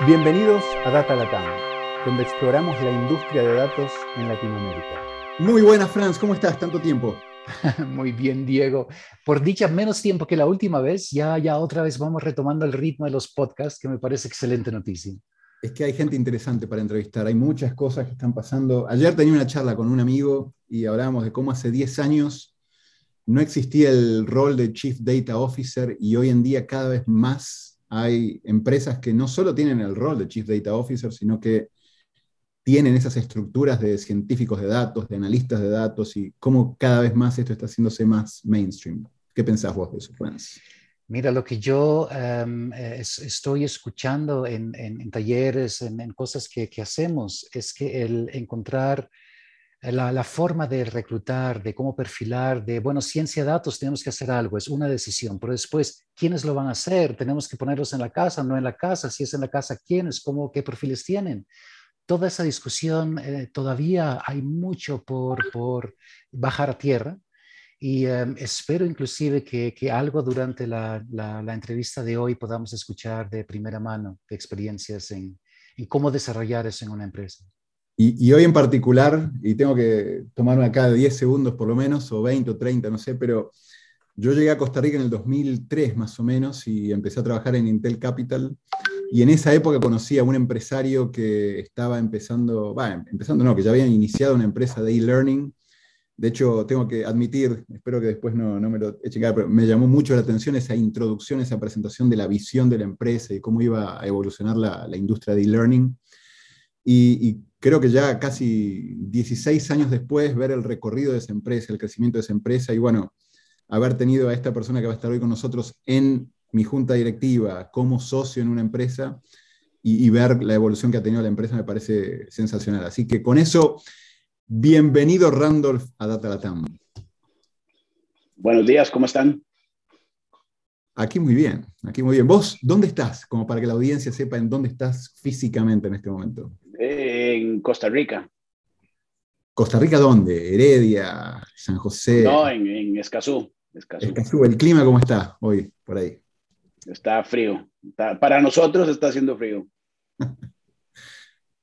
Bienvenidos a Data Latam, donde exploramos la industria de datos en Latinoamérica. Muy buenas, Franz, ¿cómo estás? Tanto tiempo. Muy bien, Diego. Por dicha, menos tiempo que la última vez, ya, ya otra vez vamos retomando el ritmo de los podcasts, que me parece excelente noticia. Es que hay gente interesante para entrevistar, hay muchas cosas que están pasando. Ayer tenía una charla con un amigo y hablábamos de cómo hace 10 años no existía el rol de Chief Data Officer y hoy en día cada vez más hay empresas que no solo tienen el rol de Chief Data Officer, sino que tienen esas estructuras de científicos de datos, de analistas de datos, y cómo cada vez más esto está haciéndose más mainstream. ¿Qué pensás vos de eso, Franz? Mira, lo que yo em, estoy escuchando en, talleres, en, cosas que, que, hacemos, es que el encontrar la, forma de reclutar, de cómo perfilar, de, bueno, ciencia de datos, tenemos que hacer algo, es una decisión, pero después, ¿quiénes lo van a hacer? Tenemos que ponerlos en la casa, no en la casa, si es en la casa, ¿quiénes? ¿Cómo, qué perfiles tienen? Toda esa discusión, eh, todavía hay mucho por, por bajar a tierra y em, espero inclusive que, que algo durante la, la, la, entrevista de hoy podamos escuchar de primera mano, de experiencias en, en cómo desarrollar eso en una empresa. Y, hoy en particular, y tengo que tomarme acá de 10 segundos por lo menos, o 20 o 30, no sé, pero yo llegué a Costa Rica en el 2003 más o menos y empecé a trabajar en Intel Capital. Y en esa época conocí a un empresario que estaba empezando, bueno, empezando no, que ya había iniciado una empresa de e-learning. De hecho, tengo que admitir, espero que después no, no me lo echen cara, pero me llamó mucho la atención esa introducción, esa presentación de la visión de la empresa y cómo iba a evolucionar la, la industria de e-learning. Y, y, creo que ya casi 16 años después, ver el recorrido de esa empresa, el crecimiento de esa empresa y bueno, haber tenido a esta persona que va a estar hoy con nosotros en mi junta directiva como socio en una empresa y, ver la evolución que ha tenido la empresa me parece sensacional. Así que con eso, bienvenido Randolph a Data Latam. Buenos días, ¿cómo están? Aquí muy bien, aquí muy bien. ¿Vos dónde estás? Como para que la audiencia sepa en dónde estás físicamente en este momento. En Costa Rica. ¿Costa Rica dónde? ¿Heredia? ¿San José? No, en, Escazú, Escazú. ¿El clima cómo está hoy por ahí? Está frío. para nosotros está haciendo frío.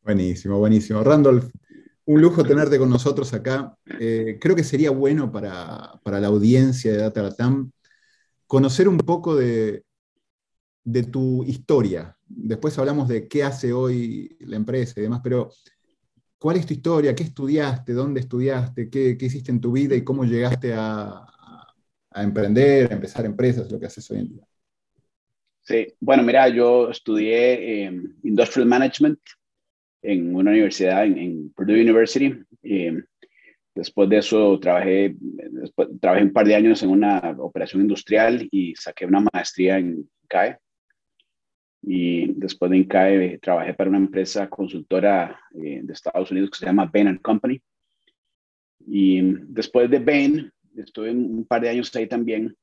buenísimo, buenísimo. Randolph, un lujo tenerte con nosotros acá. Eh, creo que sería bueno para, para la audiencia de Data Latam conocer un poco de, de tu historia. Después hablamos de qué hace hoy la empresa y demás, pero ¿cuál es tu historia? ¿Qué estudiaste? ¿Dónde estudiaste? ¿Qué, hiciste en tu vida? ¿Y cómo llegaste a, emprender, a empezar empresas, lo que haces hoy en día? Sí, bueno, mira, yo estudié em, Industrial Management en una universidad, en, Purdue University. Em, después de eso trabajé, trabajé un par de años en una operación industrial y saqué una maestría en CAE, y después de INCAE trabajé para una empresa consultora eh, de Estados Unidos que se llama Bain Company. Y después de Bain, estuve un par de años ahí también.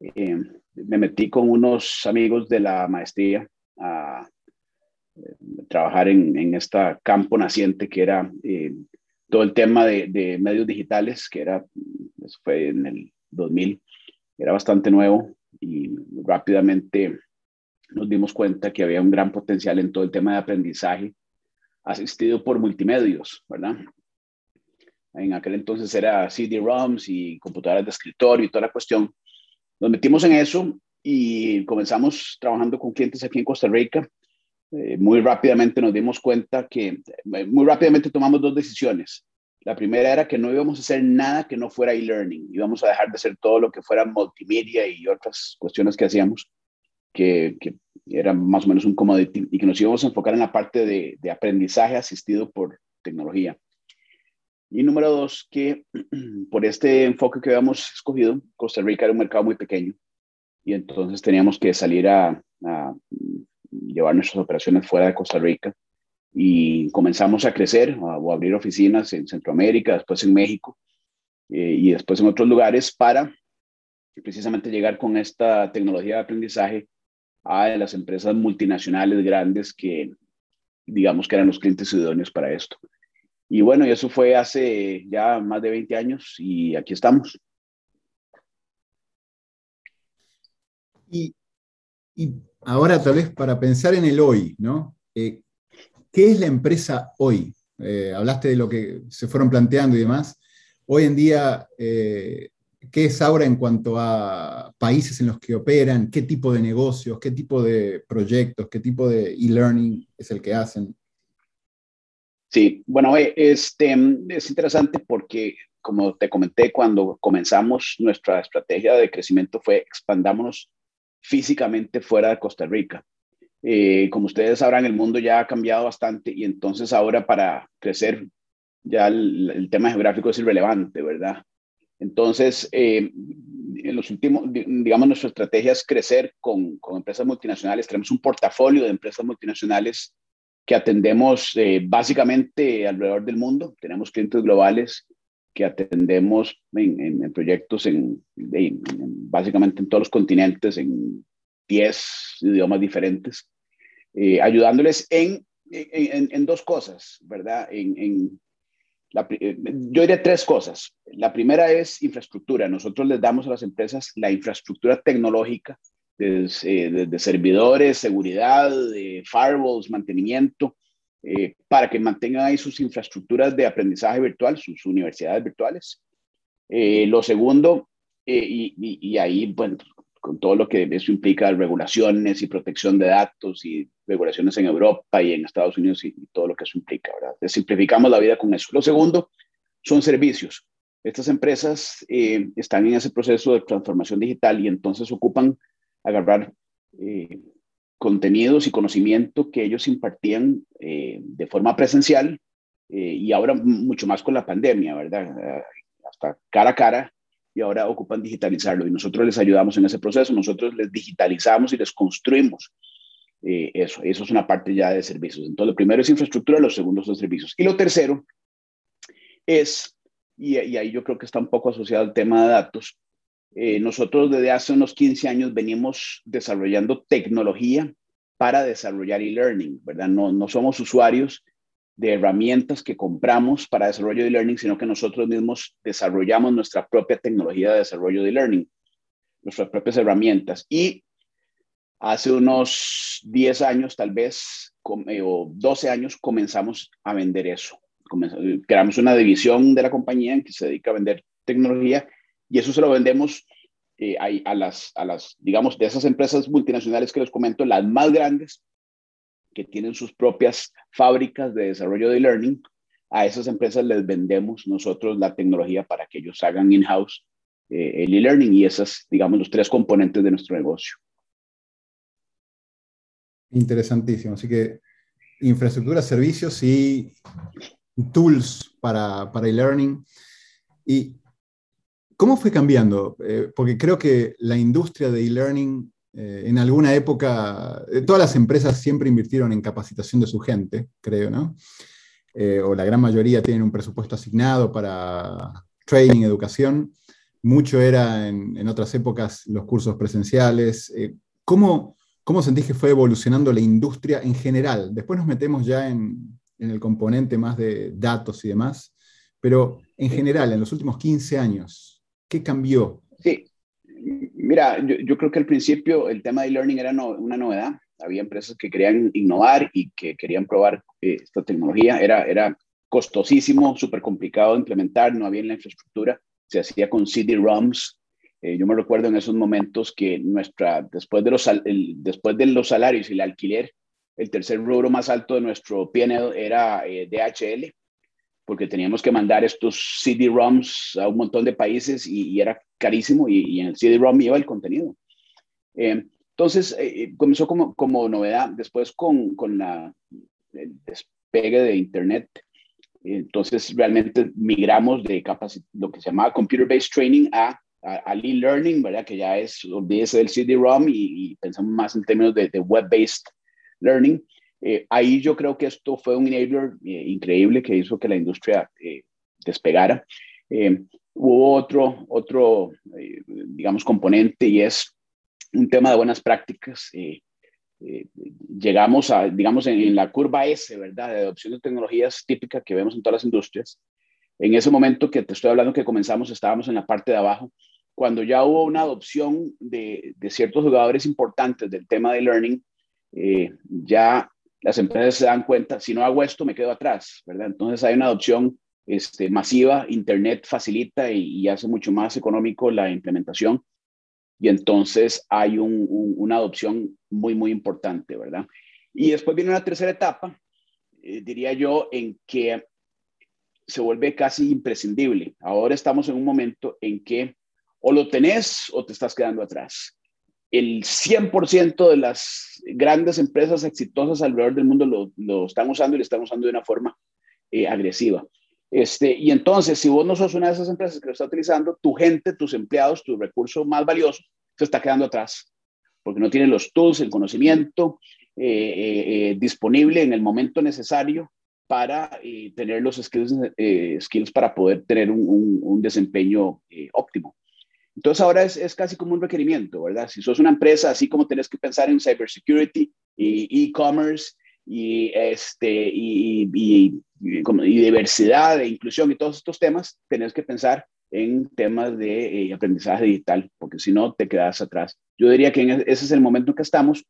Eh, me metí con unos amigos de la maestría a eh, trabajar en, en este campo naciente que era todo el tema de, de, medios digitales, que era, eso fue en el 2000, era bastante nuevo y rápidamente nos dimos cuenta que había un gran potencial en todo el tema de aprendizaje asistido por multimedios, ¿verdad? En aquel entonces era CD-ROMs y computadoras de escritorio y toda la cuestión. Nos metimos en eso y comenzamos trabajando con clientes aquí en Costa Rica. Eh, muy rápidamente nos dimos cuenta que, eh, muy rápidamente tomamos dos decisiones. La primera era que no íbamos a hacer nada que no fuera e-learning, íbamos a dejar de hacer todo lo que fuera multimedia y otras cuestiones que hacíamos que, era más o menos un commodity y que nos íbamos a enfocar en la parte de, de aprendizaje asistido por tecnología. Y número dos, que por este enfoque que habíamos escogido, Costa Rica era un mercado muy pequeño y entonces teníamos que salir a, a llevar nuestras operaciones fuera de Costa Rica y comenzamos a crecer o abrir oficinas en Centroamérica, después en México eh, y después en otros lugares para precisamente llegar con esta tecnología de aprendizaje a las empresas multinacionales grandes que digamos que eran los clientes idóneos para esto. Y bueno, y eso fue hace ya más de 20 años y aquí estamos. Y, y ahora tal vez para pensar en el hoy, ¿no? Eh, ¿Qué es la empresa hoy? Eh, hablaste de lo que se fueron planteando y demás. Hoy en día, eh, ¿qué es ahora en cuanto a países en los que operan? ¿Qué tipo de negocios? ¿Qué tipo de proyectos? ¿Qué tipo de e-learning es el que hacen? Sí, bueno, este, es interesante porque, como te comenté, cuando comenzamos nuestra estrategia de crecimiento fue expandámonos físicamente fuera de Costa Rica. Eh, como ustedes sabrán, el mundo ya ha cambiado bastante y entonces ahora para crecer ya el, tema geográfico es irrelevante, ¿verdad? Entonces, eh, en los últimos, digamos, nuestra estrategia es crecer con, con, empresas multinacionales. Tenemos un portafolio de empresas multinacionales que atendemos eh, básicamente alrededor del mundo. Tenemos clientes globales que atendemos en, en, proyectos en, básicamente en todos los continentes, en 10 idiomas diferentes, eh, ayudándoles en, en, dos cosas, ¿verdad? En, la, eh, yo diría tres cosas. La primera es infraestructura. Nosotros les damos a las empresas la infraestructura tecnológica, desde, eh, servidores, seguridad, de firewalls, mantenimiento, para que mantengan ahí sus infraestructuras de aprendizaje virtual, sus universidades virtuales. lo segundo, y, y, ahí, bueno, con todo lo que eso implica, regulaciones y protección de datos y regulaciones en Europa y en Estados Unidos y, todo lo que eso implica, ¿verdad? simplificamos la vida con eso. Lo segundo son servicios. Estas empresas eh, están en ese proceso de transformación digital y entonces ocupan agarrar eh, contenidos y conocimiento que ellos impartían eh, de forma presencial y ahora mucho más con la pandemia, ¿verdad? hasta cara a cara y ahora ocupan digitalizarlo y nosotros les ayudamos en ese proceso, nosotros les digitalizamos y les construimos eh, eso, eso es una parte ya de servicios. Entonces, lo primero es infraestructura, lo segundo son servicios. Y lo tercero es, y, ahí yo creo que está un poco asociado al tema de datos, eh, nosotros desde hace unos 15 años venimos desarrollando tecnología para desarrollar e-learning, ¿verdad? No, no somos usuarios de herramientas que compramos para desarrollo de learning, sino que nosotros mismos desarrollamos nuestra propia tecnología de desarrollo de learning, nuestras propias herramientas. Y hace unos 10 años, tal vez, eh, o 12 años, comenzamos a vender eso. creamos una división de la compañía en que se dedica a vender tecnología y eso se lo vendemos eh, a, las, a las, digamos, de esas empresas multinacionales que les comento, las más grandes, que tienen sus propias fábricas de desarrollo de learning, a esas empresas les vendemos nosotros la tecnología para que ellos hagan in-house eh, el e-learning y esas, digamos, los tres componentes de nuestro negocio. Interesantísimo. Así que infraestructura, servicios y tools para, para e-learning. ¿Y cómo fue cambiando? Eh, porque creo que la industria de e-learning eh, en alguna época, eh, todas las empresas siempre invirtieron en capacitación de su gente, creo, ¿no? Eh, o la gran mayoría tienen un presupuesto asignado para training, educación. Mucho era en, otras épocas los cursos presenciales. ¿cómo, ¿Cómo sentís que fue evolucionando la industria en general? Después nos metemos ya en, en el componente más de datos y demás, pero en general, en los últimos 15 años, ¿qué cambió? Sí, Mira, yo, creo que al principio el tema de e-learning era una novedad. Había empresas que querían innovar y que querían probar eh, esta tecnología. Era, era costosísimo, súper complicado de implementar, no había en la infraestructura. Se hacía con CD-ROMs. Eh, yo me recuerdo en esos momentos que nuestra, después de, los, después de los salarios y el alquiler, el tercer rubro más alto de nuestro PNL era eh, DHL porque teníamos que mandar estos CD-ROMs a un montón de países y, era carísimo y, en el CD-ROM iba el contenido. Eh, entonces, eh, eh, comenzó como, como novedad, después con, con la, el despegue de Internet, entonces realmente migramos de lo que se llamaba Computer-Based Training a, al e-learning, ¿verdad? Que ya es, olvídese del CD-ROM y, pensamos más en términos de, de Web-Based Learning. Eh, ahí yo creo que esto fue un enabler eh, increíble que hizo que la industria eh, despegara. hubo otro, otro digamos, componente y es un tema de buenas prácticas. llegamos a, digamos, en, la curva S, ¿verdad?, de adopción de tecnologías típica que vemos en todas las industrias. En ese momento que te estoy hablando que comenzamos, estábamos en la parte de abajo. Cuando ya hubo una adopción de, de ciertos jugadores importantes del tema de learning, eh, ya las empresas se dan cuenta, si no hago esto, me quedo atrás, ¿verdad? Entonces hay una adopción este, masiva, Internet facilita y, hace mucho más económico la implementación y entonces hay una adopción muy, muy importante, ¿verdad? Y después viene una tercera etapa, eh, diría yo, en que se vuelve casi imprescindible. Ahora estamos en un momento en que o lo tenés o te estás quedando atrás. El 100% de las grandes empresas exitosas alrededor del mundo lo, lo, están usando y lo están usando de una forma eh, agresiva. Este, y entonces, si vos no sos una de esas empresas que lo está utilizando, tu gente, tus empleados, tu recurso más valioso, se está quedando atrás, porque no tiene los tools, el conocimiento eh, eh, disponible en el momento necesario para tener los skills, skills para poder tener un, un, un desempeño óptimo. Entonces ahora es, es, casi como un requerimiento, ¿verdad? Si sos una empresa, así como tenés que pensar en cybersecurity y e-commerce y, este, y, y, y, diversidad e inclusión y todos estos temas, tenés que pensar en temas de eh, aprendizaje digital, porque si no te quedas atrás. Yo diría que e, ese es el momento en que estamos.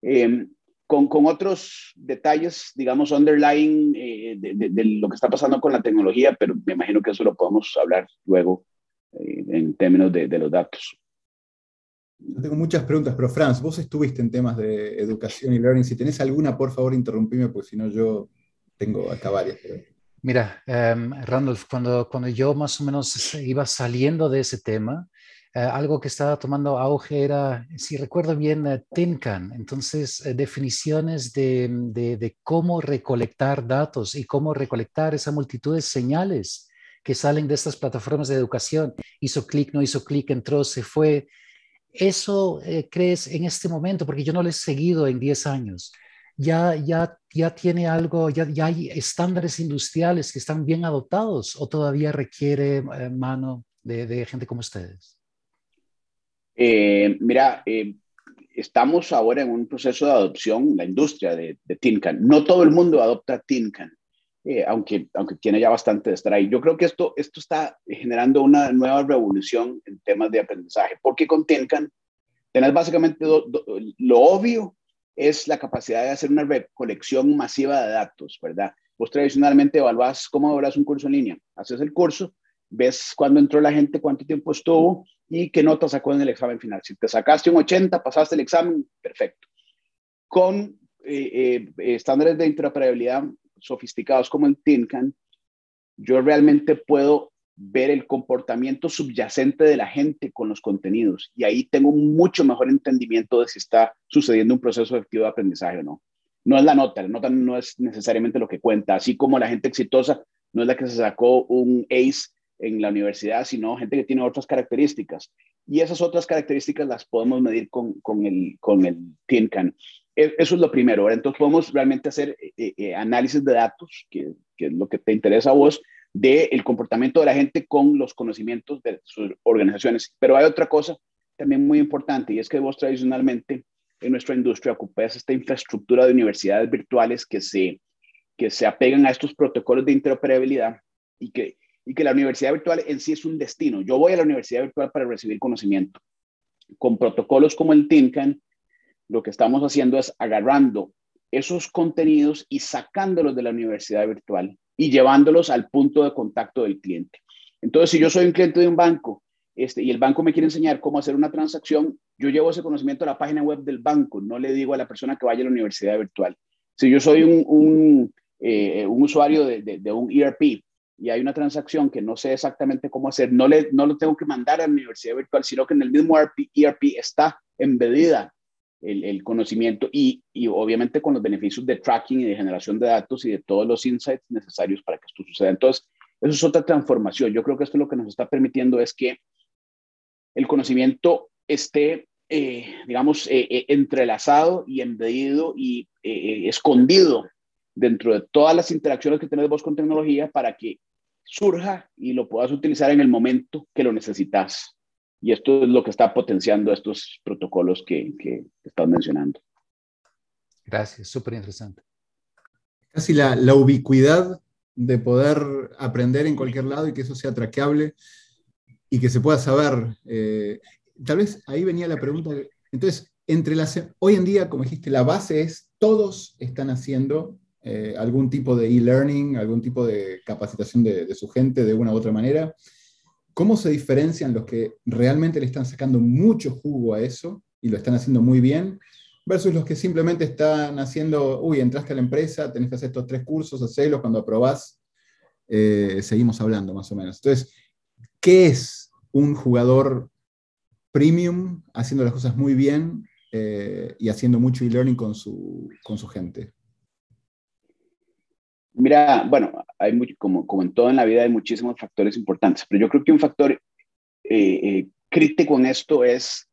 Eh, con, con, otros detalles, digamos, underlying eh, de, de, de, lo que está pasando con la tecnología, pero me imagino que eso lo podemos hablar luego en términos de, de, los datos. Yo tengo muchas preguntas, pero Franz, vos estuviste en temas de educación y learning. Si tenés alguna, por favor, interrumpime, porque si no yo tengo acá varias. Pero... Mira, um, Randolph, cuando, cuando yo más o menos iba saliendo de ese tema, uh, algo que estaba tomando auge era, si recuerdo bien, uh, TINCAN. Entonces, uh, definiciones de, de, de, cómo recolectar datos y cómo recolectar esa multitud de señales que salen de estas plataformas de educación. Hizo clic, no hizo clic, entró, se fue. ¿Eso eh, crees en este momento? Porque yo no lo he seguido en 10 años. Ya, ya, ya tiene algo, ya, ya hay estándares industriales que están bien adoptados o todavía requiere eh, mano de, gente como ustedes? Eh, mira, estamos ahora en un proceso de adopción, la industria de, de TINCAN. No todo el mundo adopta TINCAN. Eh, aunque, aunque tiene ya bastante de estar ahí. Yo creo que esto, esto está generando una nueva revolución en temas de aprendizaje, porque con Tenkan tenés básicamente do, do, lo obvio es la capacidad de hacer una recolección masiva de datos, ¿verdad? Vos tradicionalmente evaluás cómo evaluás un curso en línea, haces el curso, ves cuándo entró la gente, cuánto tiempo estuvo y qué nota sacó en el examen final. Si te sacaste un 80, pasaste el examen, perfecto. Con eh, eh, estándares de interoperabilidad sofisticados como el TINCAN, yo realmente puedo ver el comportamiento subyacente de la gente con los contenidos y ahí tengo mucho mejor entendimiento de si está sucediendo un proceso efectivo de aprendizaje o no. No es la nota, la nota no es necesariamente lo que cuenta, así como la gente exitosa no es la que se sacó un ACE en la universidad, sino gente que tiene otras características. Y esas otras características las podemos medir con, con el, con el TINCAN. E, eso es lo primero. Entonces podemos realmente hacer eh, eh, análisis de datos, que, es lo que te interesa a vos, del el comportamiento de la gente con los conocimientos de sus organizaciones. Pero hay otra cosa también muy importante y es que vos tradicionalmente en nuestra industria ocupáis esta infraestructura de universidades virtuales que se, que se apegan a estos protocolos de interoperabilidad y que, y que la universidad virtual en sí es un destino. Yo voy a la universidad virtual para recibir conocimiento. Con protocolos como el TINCAN, lo que estamos haciendo es agarrando esos contenidos y sacándolos de la universidad virtual y llevándolos al punto de contacto del cliente. Entonces, si yo soy un cliente de un banco este, y el banco me quiere enseñar cómo hacer una transacción, yo llevo ese conocimiento a la página web del banco, no le digo a la persona que vaya a la universidad virtual. Si yo soy un, un, eh, usuario de, de, de, un ERP y hay una transacción que no sé exactamente cómo hacer, no, le, no lo tengo que mandar a la universidad virtual, sino que en el mismo ERP, ERP está embedida el, conocimiento y, obviamente con los beneficios de tracking y de generación de datos y de todos los insights necesarios para que esto suceda. Entonces, eso es otra transformación. Yo creo que esto lo que nos está permitiendo es que el conocimiento esté, eh, digamos, eh, eh, entrelazado y embedido y escondido dentro de todas las interacciones que tenés vos con tecnología para que surja y lo puedas utilizar en el momento que lo necesitas. Y esto es lo que está potenciando estos protocolos que, que estás mencionando. Gracias, súper interesante. Casi la, la, ubicuidad de poder aprender en cualquier lado y que eso sea traqueable y que se pueda saber. Eh, tal vez ahí venía la pregunta, entonces, entre las, hoy en día, como dijiste, la base es todos están haciendo eh, algún tipo de e-learning, algún tipo de capacitación de, de, su gente de una u otra manera. ¿Cómo se diferencian los que realmente le están sacando mucho jugo a eso y lo están haciendo muy bien versus los que simplemente están haciendo, uy, entraste a la empresa, tenés que hacer estos tres cursos, hacerlos, cuando aprobás, eh, seguimos hablando más o menos. Entonces, ¿qué es un jugador premium haciendo las cosas muy bien eh, y haciendo mucho e-learning con su, con su gente? Mira, bueno, hay como, como en todo en la vida hay muchísimos factores importantes, pero yo creo que un factor eh, crítico en esto es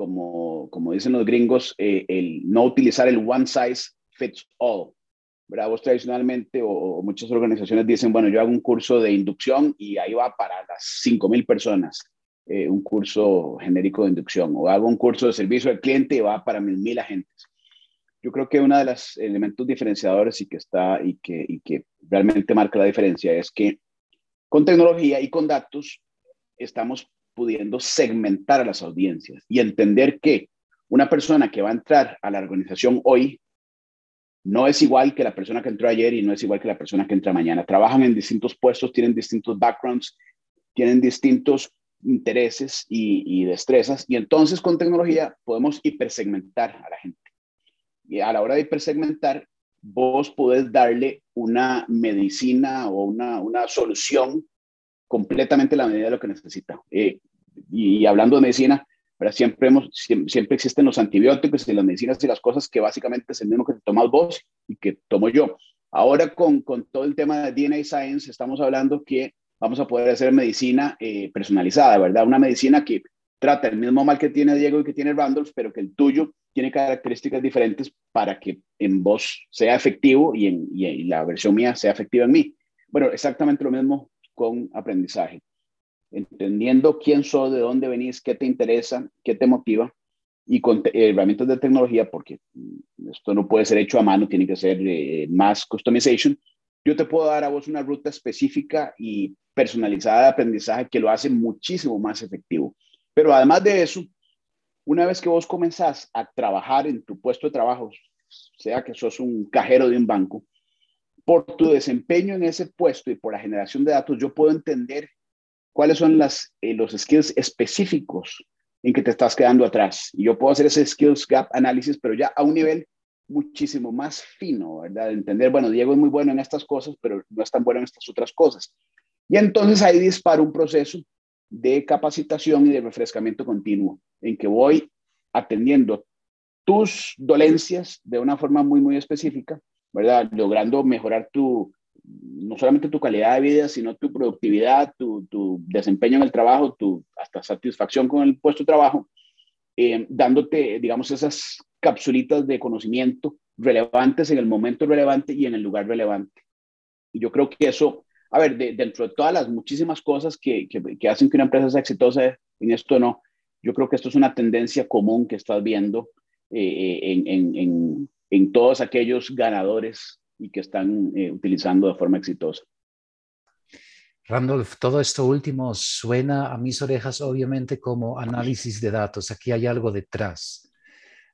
como, como dicen los gringos, eh, el no utilizar el one size fits all. ¿verdad? Vos tradicionalmente o, muchas organizaciones dicen, bueno, yo hago un curso de inducción y ahí va para las 5.000 personas, eh, un curso genérico de inducción, o hago un curso de servicio al cliente y va para 1.000 agentes. Yo creo que uno de los elementos diferenciadores y que está y que, y que realmente marca la diferencia es que con tecnología y con datos estamos pudiendo segmentar a las audiencias y entender que una persona que va a entrar a la organización hoy no es igual que la persona que entró ayer y no es igual que la persona que entra mañana. Trabajan en distintos puestos, tienen distintos backgrounds, tienen distintos intereses y, destrezas y entonces con tecnología podemos hipersegmentar a la gente. A la hora de hipersegmentar, vos podés darle una medicina o una, una solución completamente a la medida de lo que necesita. Eh, y, hablando de medicina, siempre, hemos, siempre, existen los antibióticos y las medicinas y las cosas que básicamente es el mismo que tomas vos y que tomo yo. Ahora con, con todo el tema de DNA Science estamos hablando que vamos a poder hacer medicina eh, personalizada, ¿verdad? Una medicina que trata el mismo mal que tiene Diego y que tiene Randolph, pero que el tuyo tiene características diferentes para que en vos sea efectivo y, en, la versión mía sea efectiva en mí. Bueno, exactamente lo mismo con aprendizaje entendiendo quién sos, de dónde venís, qué te interesa, qué te motiva y con herramientas de tecnología, porque esto no puede ser hecho a mano, tiene que ser eh, más customization. Yo te puedo dar a vos una ruta específica y personalizada de aprendizaje que lo hace muchísimo más efectivo. Pero además de eso, una vez que vos comenzás a trabajar en tu puesto de trabajo, sea que sos un cajero de un banco, por tu desempeño en ese puesto y por la generación de datos, yo puedo entender cuáles son las, eh, los skills específicos en que te estás quedando atrás. Y yo puedo hacer ese skills gap análisis, pero ya a un nivel muchísimo más fino, ¿verdad? De entender, bueno, Diego es muy bueno en estas cosas, pero no es tan bueno en estas otras cosas. Y entonces ahí disparo un proceso de capacitación y de refrescamiento continuo, en que voy atendiendo tus dolencias de una forma muy, muy específica, ¿verdad? Logrando mejorar tu, no solamente tu calidad de vida, sino tu productividad, tu, desempeño en el trabajo, tu hasta satisfacción con el puesto de trabajo, eh, dándote, digamos, esas capsulitas de conocimiento relevantes en el momento relevante y en el lugar relevante. Y yo creo que eso, a ver, dentro de todas las muchísimas cosas que, hacen que una empresa sea exitosa en esto, no, yo creo que esto es una tendencia común que estás viendo eh, en, en todos aquellos ganadores y que están eh, utilizando de forma exitosa. Randolph, todo esto último suena a mis orejas obviamente como análisis de datos. Aquí hay algo detrás.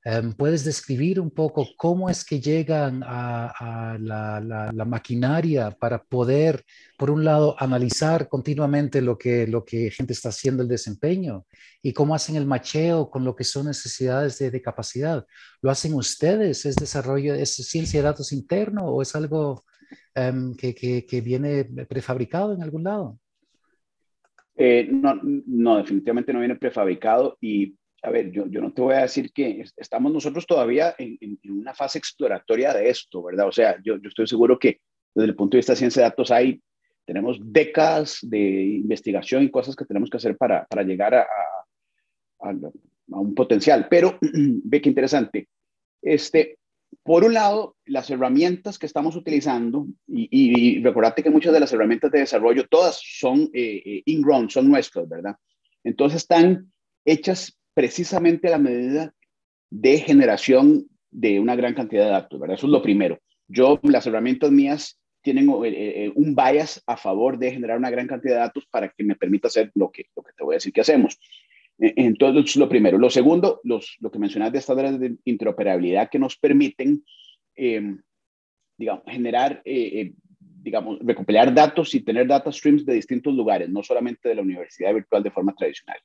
Em, ¿Puedes describir un poco cómo es que llegan a, la, maquinaria para poder, por un lado, analizar continuamente lo que, lo que gente está haciendo, el desempeño, y cómo hacen el macheo con lo que son necesidades de, capacidad? ¿Lo hacen ustedes? ¿Es desarrollo, es ciencia de datos interno o es algo em, que, que, viene prefabricado en algún lado? Eh, no, no, definitivamente no viene prefabricado y a ver, yo, yo no te voy a decir que estamos nosotros todavía en, una fase exploratoria de esto, ¿verdad? O sea, yo, yo, estoy seguro que desde el punto de vista de ciencia de datos hay, tenemos décadas de investigación y cosas que tenemos que hacer para, para llegar a, a, a, un potencial. Pero ve qué interesante. Este, por un lado, las herramientas que estamos utilizando, y, y, recordate que muchas de las herramientas de desarrollo, todas son eh, eh ingrown, son nuestras, ¿verdad? Entonces están hechas precisamente la medida de generación de una gran cantidad de datos, ¿verdad? Eso es lo primero. Yo, las herramientas mías tienen eh, eh, un bias a favor de generar una gran cantidad de datos para que me permita hacer lo que, lo que te voy a decir que hacemos. E, entonces, lo primero. Lo segundo, los, lo que mencionas de estándares de interoperabilidad que nos permiten, em, digamos, generar, eh, eh, digamos, recopilar datos y tener data streams de distintos lugares, no solamente de la universidad virtual de forma tradicional.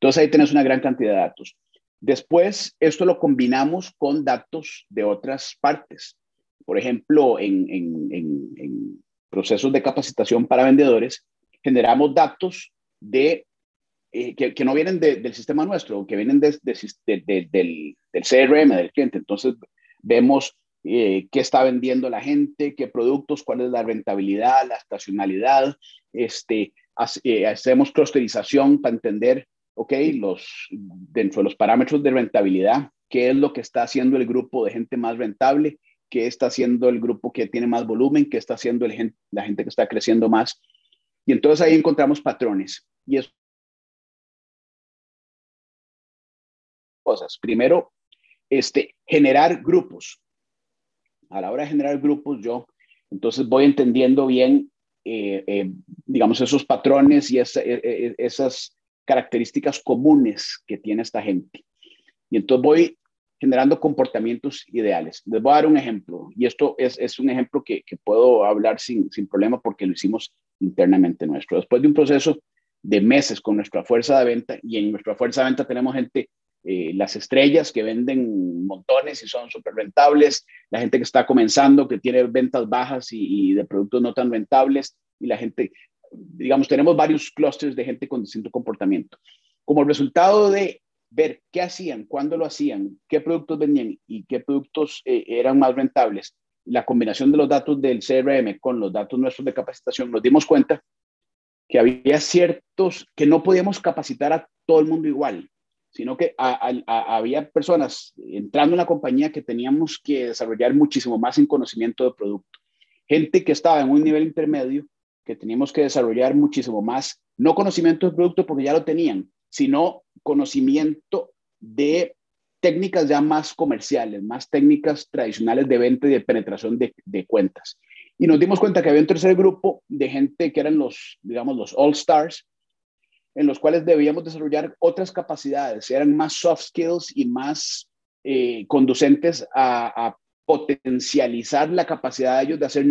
Entonces, ahí tenés una gran cantidad de datos. Después, esto lo combinamos con datos de otras partes. Por ejemplo, en, en procesos de capacitación para vendedores, generamos datos de eh, que, no vienen del sistema nuestro, que vienen del, del, CRM del cliente. Entonces, vemos eh, qué está vendiendo la gente, qué productos, cuál es la rentabilidad, la estacionalidad. Este, eh, hacemos clusterización para entender, ok, los, dentro de los parámetros de rentabilidad, qué es lo que está haciendo el grupo de gente más rentable, qué está haciendo el grupo que tiene más volumen, qué está haciendo el, la gente que está creciendo más. Y entonces ahí encontramos patrones. Y eso cosas. Primero, este, generar grupos. A la hora de generar grupos, yo entonces voy entendiendo bien, eh, eh, digamos, esos patrones y e, e, esas características comunes que tiene esta gente. Y entonces voy generando comportamientos ideales. Les voy a dar un ejemplo, y esto es, es un ejemplo que, puedo hablar sin, sin problema porque lo hicimos internamente nuestro. Después de un proceso de meses con nuestra fuerza de venta, y en nuestra fuerza de venta tenemos gente eh, las estrellas que venden montones y son súper rentables, la gente que está comenzando, que tiene ventas bajas y, de productos no tan rentables, y la gente, digamos, tenemos varios clusters de gente con distinto comportamiento. Como resultado de ver qué hacían, cuándo lo hacían, qué productos vendían y qué productos eh, eran más rentables, la combinación de los datos del CRM con los datos nuestros de capacitación, nos dimos cuenta que había ciertos que no podíamos capacitar a todo el mundo igual sino que había personas entrando en la compañía que teníamos que desarrollar muchísimo más en conocimiento de producto. Gente que estaba en un nivel intermedio que teníamos que desarrollar muchísimo más, no conocimiento de producto porque ya lo tenían, sino conocimiento de técnicas ya más comerciales, más técnicas tradicionales de venta y de penetración de, cuentas. Y nos dimos cuenta que había un tercer grupo de gente que eran los, digamos, los all stars, en los cuales debíamos desarrollar otras capacidades, eran más soft skills y más eh, conducentes a, potencializar la capacidad de ellos de hacer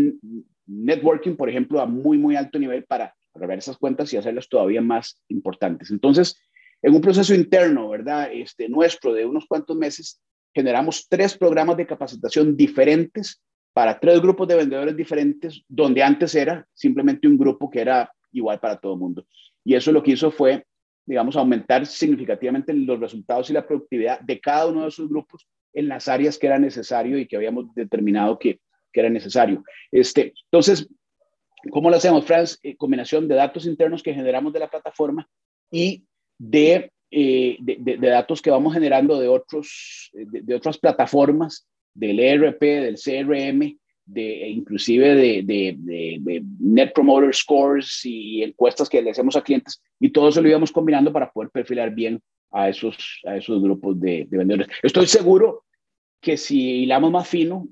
networking, por ejemplo, a muy, muy alto nivel para, ver esas cuentas y hacerlas todavía más importantes. Entonces, en un proceso interno, ¿verdad? Este, nuestro de unos cuantos meses, generamos tres programas de capacitación diferentes para tres grupos de vendedores diferentes, donde antes era simplemente un grupo que era igual para todo el mundo. Y eso lo que hizo fue, digamos, aumentar significativamente los resultados y la productividad de cada uno de esos grupos en las áreas que era necesario y que habíamos determinado que, que era necesario. Este, entonces, ¿cómo lo hacemos, Franz? Eh, combinación de datos internos que generamos de la plataforma y de, eh, de, datos que vamos generando de, otros, de, de otras plataformas, del ERP, del CRM, de, inclusive de, de, Net Promoter Scores y encuestas que le hacemos a clientes, y todo eso lo íbamos combinando para poder perfilar bien a esos, a esos grupos de, vendedores. Estoy seguro que si hilamos más fino,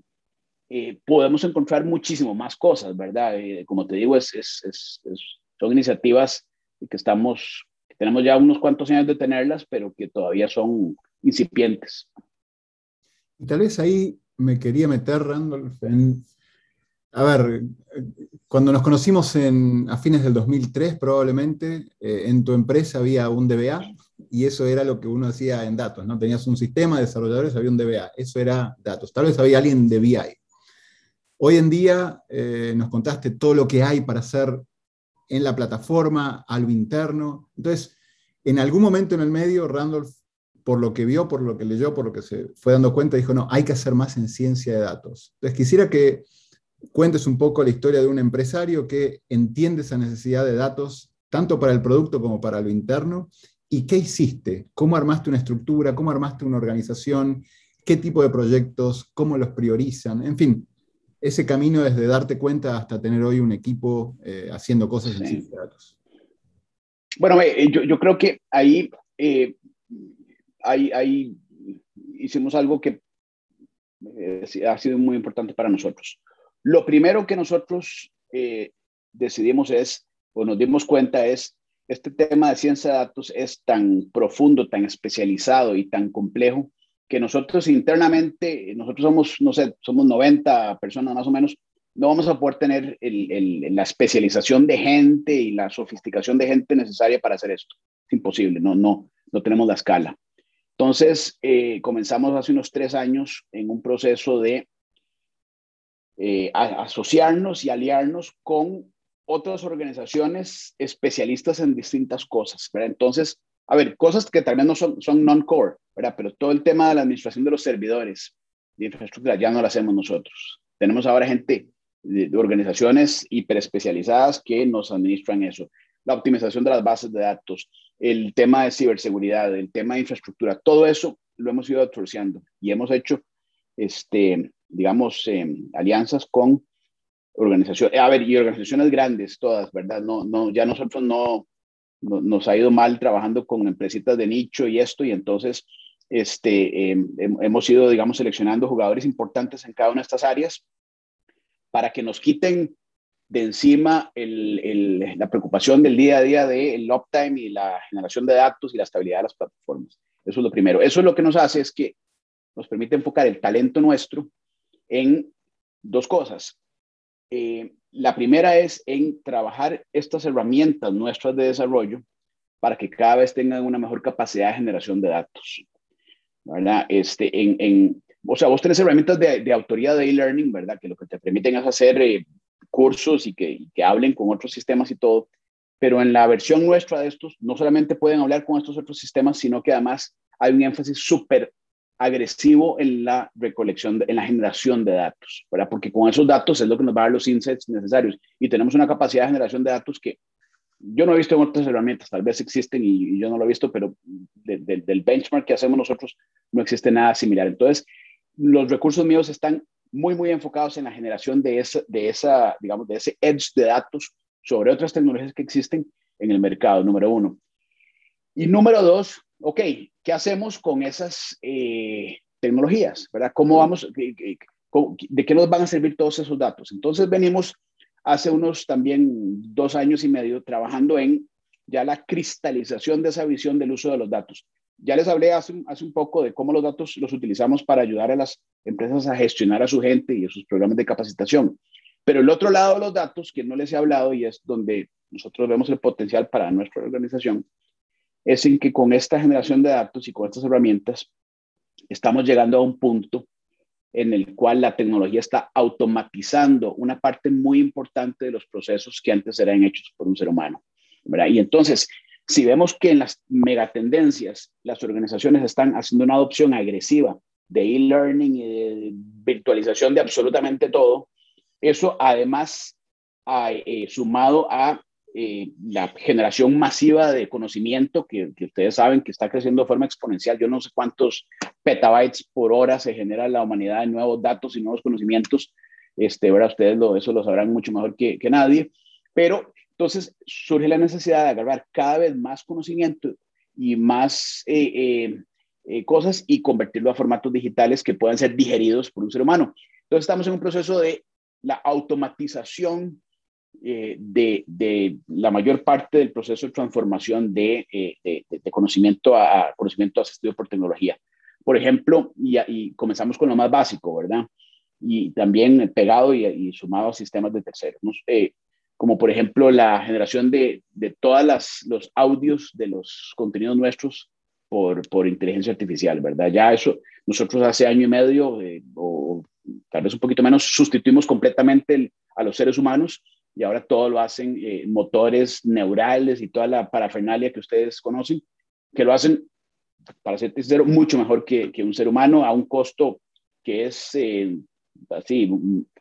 eh, podemos encontrar muchísimo más cosas, ¿verdad? Eh, como te digo, es, es, es, son iniciativas que estamos, que tenemos ya unos cuantos años de tenerlas, pero que todavía son incipientes. Y tal vez ahí me quería meter, Randolph, en... A ver, cuando nos conocimos en, a fines del 2003 probablemente, eh, en tu empresa había un DBA y eso era lo que uno hacía en datos, ¿no? Tenías un sistema de desarrolladores, había un DBA, eso era datos. Tal vez había alguien de BI. Hoy en día eh, nos contaste todo lo que hay para hacer en la plataforma, algo interno. Entonces, en algún momento en el medio, Randolph por lo que vio, por lo que leyó, por lo que se fue dando cuenta, dijo, no, hay que hacer más en ciencia de datos. Entonces quisiera que cuentes un poco la historia de un empresario que entiende esa necesidad de datos, tanto para el producto como para lo interno, y qué hiciste, cómo armaste una estructura, cómo armaste una organización, qué tipo de proyectos, cómo los priorizan, en fin, ese camino desde darte cuenta hasta tener hoy un equipo eh, haciendo cosas en ciencia de datos. Bueno, eh, yo, creo que ahí eh, ahí, hicimos algo que ha sido muy importante para nosotros. Lo primero que nosotros decidimos es, o nos dimos cuenta es este tema de ciencia de datos es tan profundo, tan especializado y tan complejo que nosotros internamente, nosotros somos, no sé, somos 90 personas más o menos, no vamos a poder tener la especialización de gente y la sofisticación de gente necesaria para hacer esto. Es imposible, no, no, no tenemos la escala. Entonces, eh, comenzamos hace unos tres años en un proceso de eh, asociarnos y aliarnos con otras organizaciones especialistas en distintas cosas. Entonces, a ver, cosas que también no son, son non-core, ¿verdad? Pero todo el tema de la administración de los servidores de infraestructura ya no lo hacemos nosotros. Tenemos ahora gente de, organizaciones hiperespecializadas que nos administran eso. La optimización de las bases de datos, el tema de ciberseguridad, el tema de infraestructura, todo eso lo hemos ido outsourciando y hemos hecho, este, digamos, em, alianzas con organizaciones, a ver, y organizaciones grandes, todas, ¿verdad? No, no, ya nosotros no, nos ha ido mal trabajando con empresitas de nicho y esto, y entonces este, em, hemos ido, digamos, seleccionando jugadores importantes en cada una de estas áreas para que nos quiten de encima la preocupación del día a día del uptime y la generación de datos y la estabilidad de las plataformas. Eso es lo primero. Eso es lo que nos hace es que nos permite enfocar el talento nuestro en dos cosas. Eh, la primera es en trabajar estas herramientas nuestras de desarrollo para que cada vez tengan una mejor capacidad de generación de datos. ¿verdad? Este, en, en o sea, vos tenés herramientas de, de autoría de e-learning, ¿verdad? Que lo que te permiten es hacer eh, cursos y que, y que hablen con otros sistemas y todo. Pero en la versión nuestra de estos, no solamente pueden hablar con estos otros sistemas, sino que además hay un énfasis súper agresivo en la recolección, en la generación de datos, ¿verdad? Porque con esos datos es lo que nos va a dar los insights necesarios y tenemos una capacidad de generación de datos que yo no he visto en otras herramientas, tal vez existen y, yo no lo he visto, pero del benchmark que hacemos nosotros no existe nada similar. Entonces, los recursos míos están muy, muy enfocados en la generación de esa, de esa, digamos, de ese edge de datos sobre otras tecnologías que existen en el mercado, número uno. Y número dos, ok, ¿qué hacemos con esas eh, tecnologías? ¿verdad? ¿Cómo vamos, de qué nos van a servir todos esos datos? Entonces venimos hace unos también dos años y medio trabajando en ya la cristalización de esa visión del uso de los datos. Ya les hablé hace, hace un poco de cómo los datos los utilizamos para ayudar a las empresas a gestionar a su gente y a sus programas de capacitación. Pero el otro lado de los datos, que no les he hablado y es donde nosotros vemos el potencial para nuestra organización, es en que con esta generación de datos y con estas herramientas estamos llegando a un punto en el cual la tecnología está automatizando una parte muy importante de los procesos que antes eran hechos por un ser humano. Y entonces, si vemos que en las megatendencias las organizaciones están haciendo una adopción agresiva de e-learning y de virtualización de absolutamente todo, eso además eh, sumado a eh, la generación masiva de conocimiento que, ustedes saben que está creciendo de forma exponencial. Yo no sé cuántos petabytes por hora se genera la humanidad de nuevos datos y nuevos conocimientos. Este, ¿verdad? Ustedes lo, eso lo sabrán mucho mejor que, nadie. Pero entonces surge la necesidad de agarrar cada vez más conocimiento y más eh, eh, cosas y convertirlo a formatos digitales que puedan ser digeridos por un ser humano. Entonces estamos en un proceso de la automatización eh, de, la mayor parte del proceso de transformación de, eh, conocimiento a, conocimiento asistido por tecnología. Por ejemplo, y, comenzamos con lo más básico, ¿verdad? Y también pegado y, sumado a sistemas de terceros, eh, como por ejemplo la generación de, de todos los audios de los contenidos nuestros por, por inteligencia artificial, ¿verdad? Ya eso, nosotros hace año y medio, o tal vez un poquito menos, sustituimos completamente a los seres humanos y ahora todo lo hacen eh, motores neurales y toda la parafernalia que ustedes conocen, que lo hacen, para ser sincero, mucho mejor que, que un ser humano a un costo que es eh, así,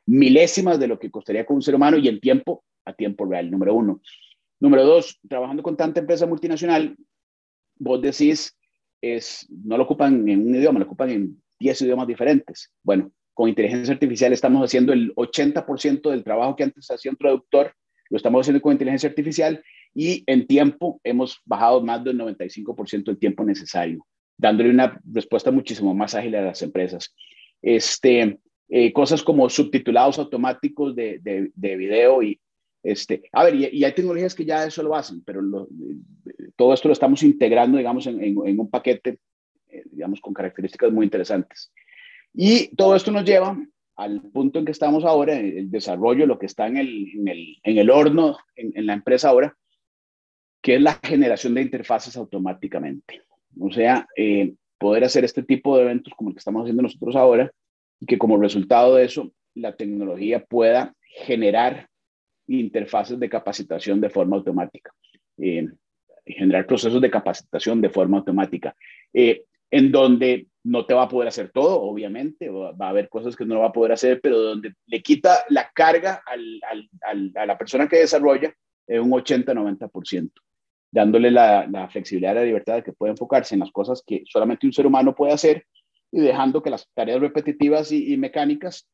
milésimas de lo que costaría con un ser humano y en tiempo, a tiempo real, número uno. Número dos, trabajando con tanta empresa multinacional, vos decís, es, no lo ocupan en un idioma, lo ocupan en 10 idiomas diferentes. Bueno, con inteligencia artificial estamos haciendo el 80% del trabajo que antes hacía un traductor, lo estamos haciendo con inteligencia artificial y en tiempo hemos bajado más del 95% del tiempo necesario, dándole una respuesta muchísimo más ágil a las empresas. Este, eh, cosas como subtitulados automáticos de, de, video y Este, a ver, y, hay tecnologías que ya eso lo hacen, pero todo esto lo estamos integrando, digamos, en, en, un paquete, eh, digamos, con características muy interesantes. Y todo esto nos lleva al punto en que estamos ahora, el desarrollo, lo que está en el, en el, en el horno, en, la empresa ahora, que es la generación de interfaces automáticamente. O sea, eh, poder hacer este tipo de eventos como el que estamos haciendo nosotros ahora, y que como resultado de eso, la tecnología pueda generar interfaces de capacitación de forma automática, eh, generar procesos de capacitación de forma automática, eh, en donde no te va a poder hacer todo, obviamente, va a haber cosas que no va a poder hacer, pero donde le quita la carga a la persona que desarrolla un 80-90%, dándole la, flexibilidad y la libertad de que puede enfocarse en las cosas que solamente un ser humano puede hacer y dejando que las tareas repetitivas y, mecánicas,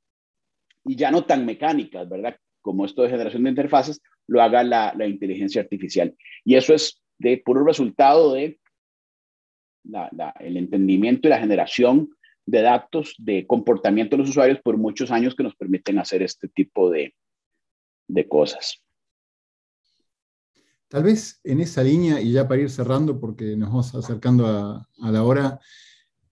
y ya no tan mecánicas, ¿verdad? como esto de generación de interfaces, lo haga la, inteligencia artificial. Y eso es de puro resultado de el entendimiento y la generación de datos de comportamiento de los usuarios por muchos años que nos permiten hacer este tipo de, cosas. Tal vez en esa línea, y ya para ir cerrando, porque nos vamos acercando a, la hora,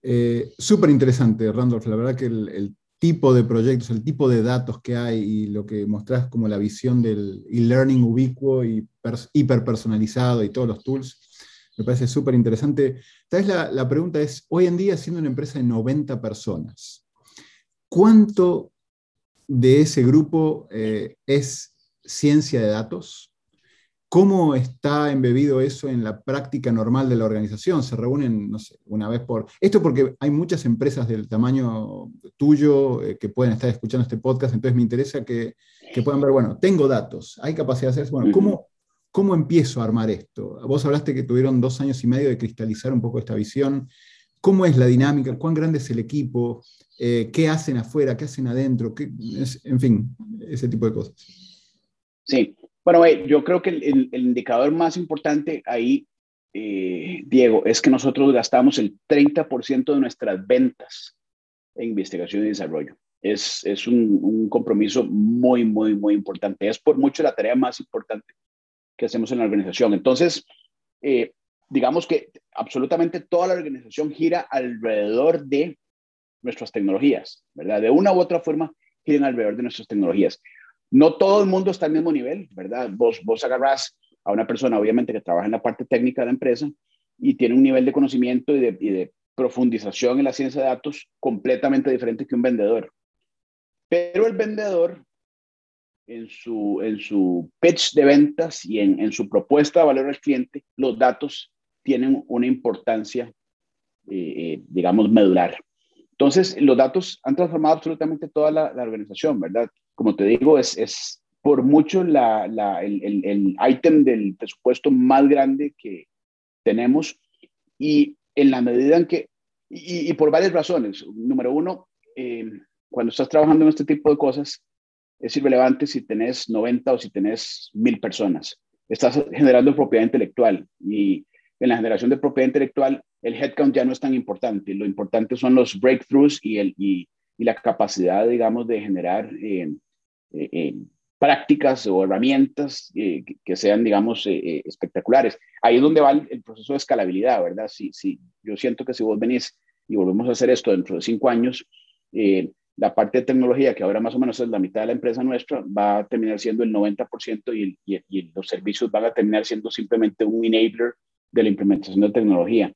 eh, súper interesante, Randolph. La verdad que el, tipo de proyectos, el tipo de datos que hay y lo que mostrás como la visión del e-learning ubicuo y hiperpersonalizado y todos los tools, me parece súper interesante. Tal vez la, pregunta es, hoy en día siendo una empresa de 90 personas, ¿cuánto de ese grupo eh, es ciencia de datos? ¿Cómo está embebido eso en la práctica normal de la organización? ¿Se reúnen, no sé, una vez por... Esto porque hay muchas empresas del tamaño tuyo eh, que pueden estar escuchando este podcast, entonces me interesa que, puedan ver, bueno, tengo datos, hay capacidad de hacer bueno, ¿cómo, ¿cómo empiezo a armar esto? Vos hablaste que tuvieron dos años y medio de cristalizar un poco esta visión. ¿Cómo es la dinámica? ¿Cuán grande es el equipo? Eh, ¿Qué hacen afuera? ¿Qué hacen adentro? ¿Qué, en fin, ese tipo de cosas. Sí, bueno, yo creo que el, indicador más importante ahí, eh, Diego, es que nosotros gastamos el 30% de nuestras ventas en investigación y desarrollo. Es, es un, compromiso muy, muy, muy importante. Es por mucho la tarea más importante que hacemos en la organización. Entonces, eh, digamos que absolutamente toda la organización gira alrededor de nuestras tecnologías, ¿verdad? De una u otra forma, giran alrededor de nuestras tecnologías. No todo el mundo está al mismo nivel, ¿verdad? Vos, vos agarrás a una persona, obviamente, que trabaja en la parte técnica de la empresa y tiene un nivel de conocimiento y de, profundización en la ciencia de datos completamente diferente que un vendedor. Pero el vendedor, en su, en su pitch de ventas y en, en su propuesta de valor al cliente, los datos tienen una importancia, eh, eh, digamos, medular. Entonces, los datos han transformado absolutamente toda la, la organización, ¿verdad? como te digo, es, es por mucho la, la, el, ítem del presupuesto más grande que tenemos y en la medida en que, y, y por varias razones. Número uno, eh, cuando estás trabajando en este tipo de cosas, es irrelevante si tenés 90 o si tenés 1000 personas. Estás generando propiedad intelectual y en la generación de propiedad intelectual el headcount ya no es tan importante. Lo importante son los breakthroughs y, el, y, y la capacidad, digamos, de generar eh, eh, eh, prácticas o herramientas eh, que, sean, digamos, espectaculares. Ahí es donde va el, proceso de escalabilidad, ¿verdad? Si, si, yo siento que si vos venís y volvemos a hacer esto dentro de cinco años, la parte de tecnología, que ahora más o menos es la mitad de la empresa nuestra, va a terminar siendo el 90% y, y, los servicios van a terminar siendo simplemente un enabler de la implementación de tecnología.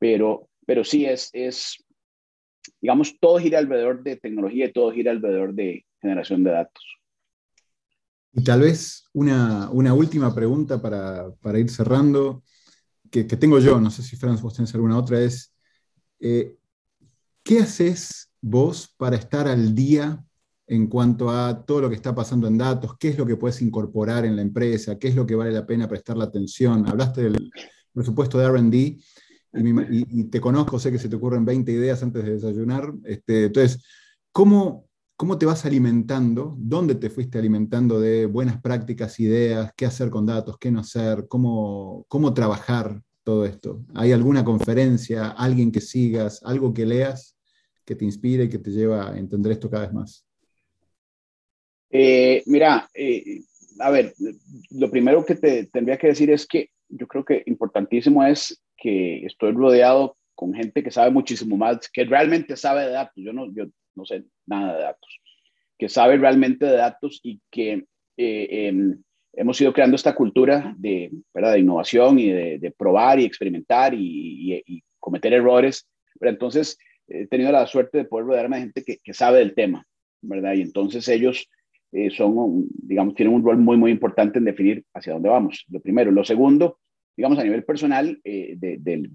Pero, pero sí es, es, digamos, todo gira alrededor de tecnología y todo gira alrededor de, generación de datos. Y tal vez una, una última pregunta para, para ir cerrando, que, que, tengo yo, no sé si Franz vos tenés alguna otra, es, eh, ¿qué haces vos para estar al día en cuanto a todo lo que está pasando en datos? ¿Qué es lo que puedes incorporar en la empresa? ¿Qué es lo que vale la pena prestar la atención? Hablaste del presupuesto de RD y, te conozco, sé que se te ocurren 20 ideas antes de desayunar. Este, entonces, ¿cómo, ¿Cómo te vas alimentando? ¿Dónde te fuiste alimentando de buenas prácticas, ideas? ¿Qué hacer con datos? ¿Qué no hacer? ¿Cómo, cómo trabajar todo esto? ¿Hay alguna conferencia, alguien que sigas, algo que leas que te inspire y que te lleva a entender esto cada vez más? Eh, mira, eh, a ver, lo primero que te tendría que decir es que yo creo que importantísimo es que estoy rodeado con gente que sabe muchísimo más, que realmente sabe de datos. Yo no, yo no sé nada de datos, que sabe realmente de datos y que eh, em, hemos ido creando esta cultura de, ¿verdad? de innovación y de, probar y experimentar y, cometer errores. Pero entonces he tenido la suerte de poder rodearme de gente que, que sabe del tema, ¿verdad? Y entonces ellos eh, son, digamos, tienen un rol muy, muy importante en definir hacia dónde vamos. Lo primero. Lo segundo, digamos, a nivel personal, eh, del,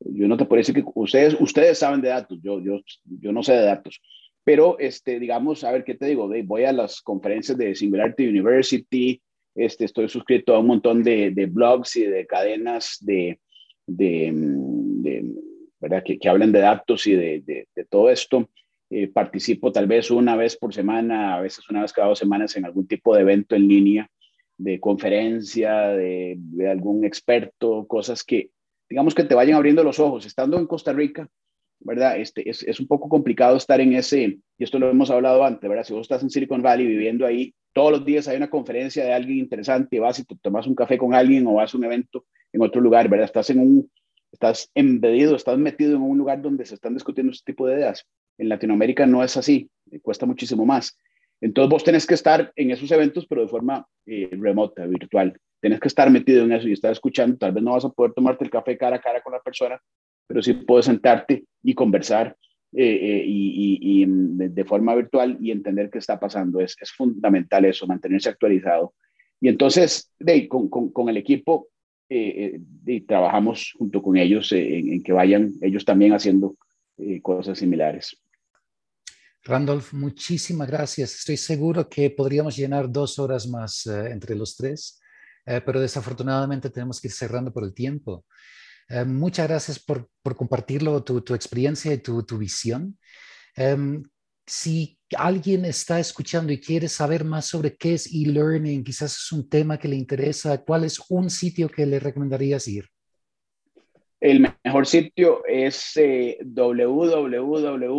yo no te puedo decir que ustedes, ustedes saben de datos, yo, yo, yo no sé de datos, pero, este, digamos, a ver, ¿qué te digo? voy a las conferencias de Singularity University, este, estoy suscrito a un montón de, de blogs y de cadenas de, de, de ¿verdad? Que, que, hablan de datos y de, de todo esto. Eh, participo tal vez una vez por semana, a veces una vez cada dos semanas en algún tipo de evento en línea, de conferencia, de, de algún experto, cosas que, digamos que te vayan abriendo los ojos. Estando en Costa Rica, ¿verdad? Este, es, es, un poco complicado estar en ese, y esto lo hemos hablado antes, ¿verdad? Si vos estás en Silicon Valley viviendo ahí, todos los días hay una conferencia de alguien interesante, vas y te tomas un café con alguien o vas a un evento en otro lugar, ¿verdad? Estás en un, estás embedido, estás metido en un lugar donde se están discutiendo este tipo de ideas. En Latinoamérica no es así, eh, cuesta muchísimo más. Entonces vos tenés que estar en esos eventos, pero de forma eh, remota, virtual. Tenés que estar metido en eso y estar escuchando. Tal vez no vas a poder tomarte el café cara a cara con la persona, pero sí puedes sentarte y conversar eh, y, de, forma virtual y entender qué está pasando. Es, es fundamental eso, mantenerse actualizado. Y entonces, de, con, con, con el equipo, trabajamos junto con ellos en, en, que vayan ellos también haciendo cosas similares. Randolph, muchísimas gracias. Estoy seguro que podríamos llenar dos horas más eh, entre los tres, eh, pero desafortunadamente tenemos que ir cerrando por el tiempo. Eh, muchas gracias por, por compartirlo, tu, tu, experiencia y tu, tu visión. Em, si alguien está escuchando y quiere saber más sobre qué es e-learning, quizás es un tema que le interesa, ¿cuál es un sitio que le recomendarías ir? El mejor sitio es www.aura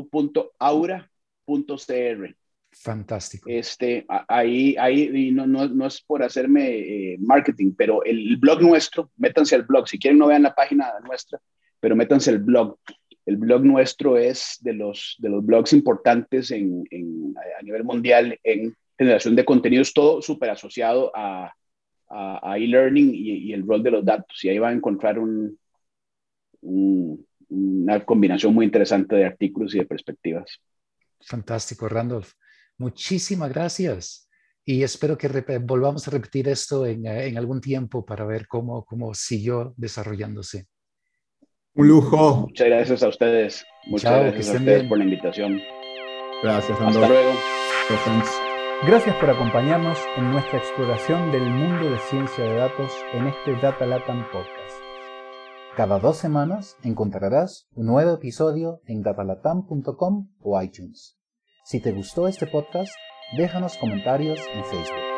.cr. Fantástico. Este, ahí, ahí no, no, no es por hacerme eh, marketing, pero el blog nuestro, métanse al blog. Si quieren, no vean la página nuestra, pero métanse al blog. El blog nuestro es de los, de los blogs importantes en, en, a nivel mundial en generación de contenidos, todo súper asociado a, a, e-learning y, y, el rol de los datos. Y ahí va a encontrar un, un, una combinación muy interesante de artículos y de perspectivas. Fantástico, Randolph. Muchísimas gracias. Y espero que volvamos a repetir esto en, eh, en, algún tiempo para ver cómo, cómo siguió desarrollándose. Un lujo. Muchas gracias a ustedes. Muchas gracias a ustedes por la invitación. Gracias, Randolph. Hasta luego. Gracias por acompañarnos en nuestra exploración del mundo de ciencia de datos en este Data Latam Podcast. Cada dos semanas encontrarás un nuevo episodio en datalatam.com o iTunes. Si te gustó este podcast, déjanos comentarios en Facebook.